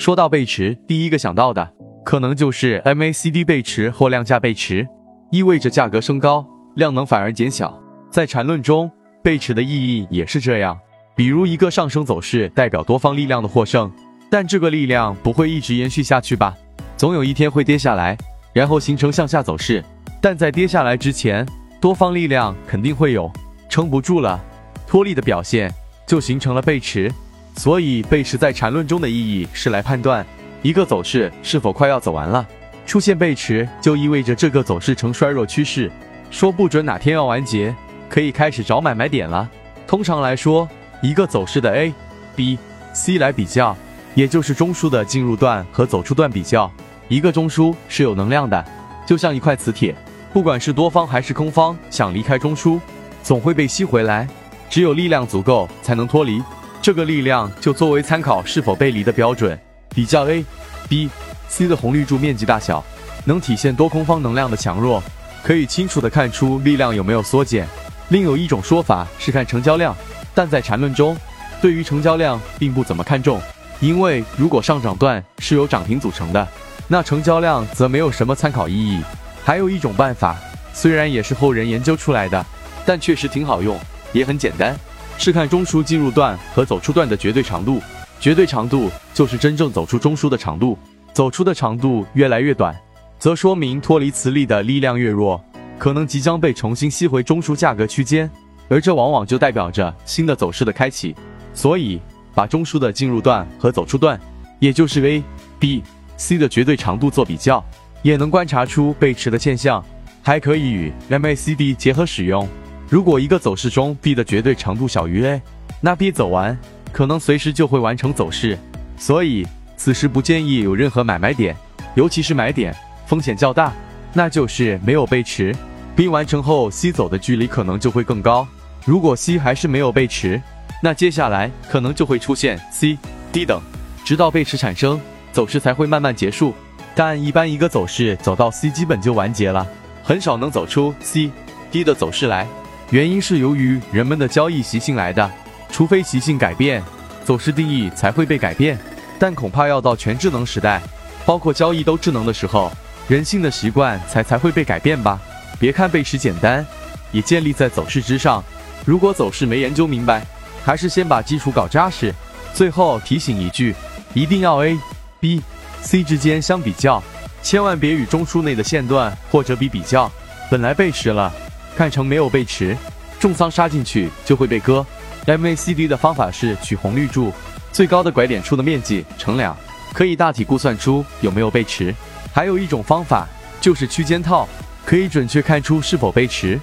说到背驰，第一个想到的可能就是 MACD 背驰或量价背驰，意味着价格升高，量能反而减小。在缠论中，背驰的意义也是这样。比如一个上升走势代表多方力量的获胜，但这个力量不会一直延续下去吧？总有一天会跌下来，然后形成向下走势。但在跌下来之前，多方力量肯定会有撑不住了，脱力的表现就形成了背驰。所以背驰在缠论中的意义是来判断一个走势是否快要走完了。出现背驰就意味着这个走势呈衰弱趋势，说不准哪天要完结，可以开始找买卖点了。通常来说。一个走势的 A、B、C 来比较，也就是中枢的进入段和走出段比较。一个中枢是有能量的，就像一块磁铁，不管是多方还是空方，想离开中枢，总会被吸回来。只有力量足够才能脱离，这个力量就作为参考是否背离的标准。比较 A、B、C 的红绿柱面积大小，能体现多空方能量的强弱，可以清楚的看出力量有没有缩减。另有一种说法是看成交量。但在缠论中，对于成交量并不怎么看重，因为如果上涨段是由涨停组成的，那成交量则没有什么参考意义。还有一种办法，虽然也是后人研究出来的，但确实挺好用，也很简单，是看中枢进入段和走出段的绝对长度。绝对长度就是真正走出中枢的长度，走出的长度越来越短，则说明脱离磁力的力量越弱，可能即将被重新吸回中枢价格区间。而这往往就代表着新的走势的开启，所以把中枢的进入段和走出段，也就是 A、B、C 的绝对长度做比较，也能观察出背驰的现象。还可以与 MACD 结合使用。如果一个走势中 B 的绝对长度小于 A，那 B 走完可能随时就会完成走势，所以此时不建议有任何买卖点，尤其是买点风险较大，那就是没有背驰，B 完成后 C 走的距离可能就会更高。如果 C 还是没有背驰，那接下来可能就会出现 C、D 等，直到背驰产生，走势才会慢慢结束。但一般一个走势走到 C 基本就完结了，很少能走出 C、D 的走势来。原因是由于人们的交易习性来的，除非习性改变，走势定义才会被改变。但恐怕要到全智能时代，包括交易都智能的时候，人性的习惯才才会被改变吧。别看背驰简单，也建立在走势之上。如果走势没研究明白，还是先把基础搞扎实。最后提醒一句，一定要 A、B、C 之间相比较，千万别与中枢内的线段或者比比较。本来背驰了，看成没有背驰，重仓杀进去就会被割。MACD 的方法是取红绿柱最高的拐点处的面积乘两，可以大体估算出有没有背驰。还有一种方法就是区间套，可以准确看出是否背驰。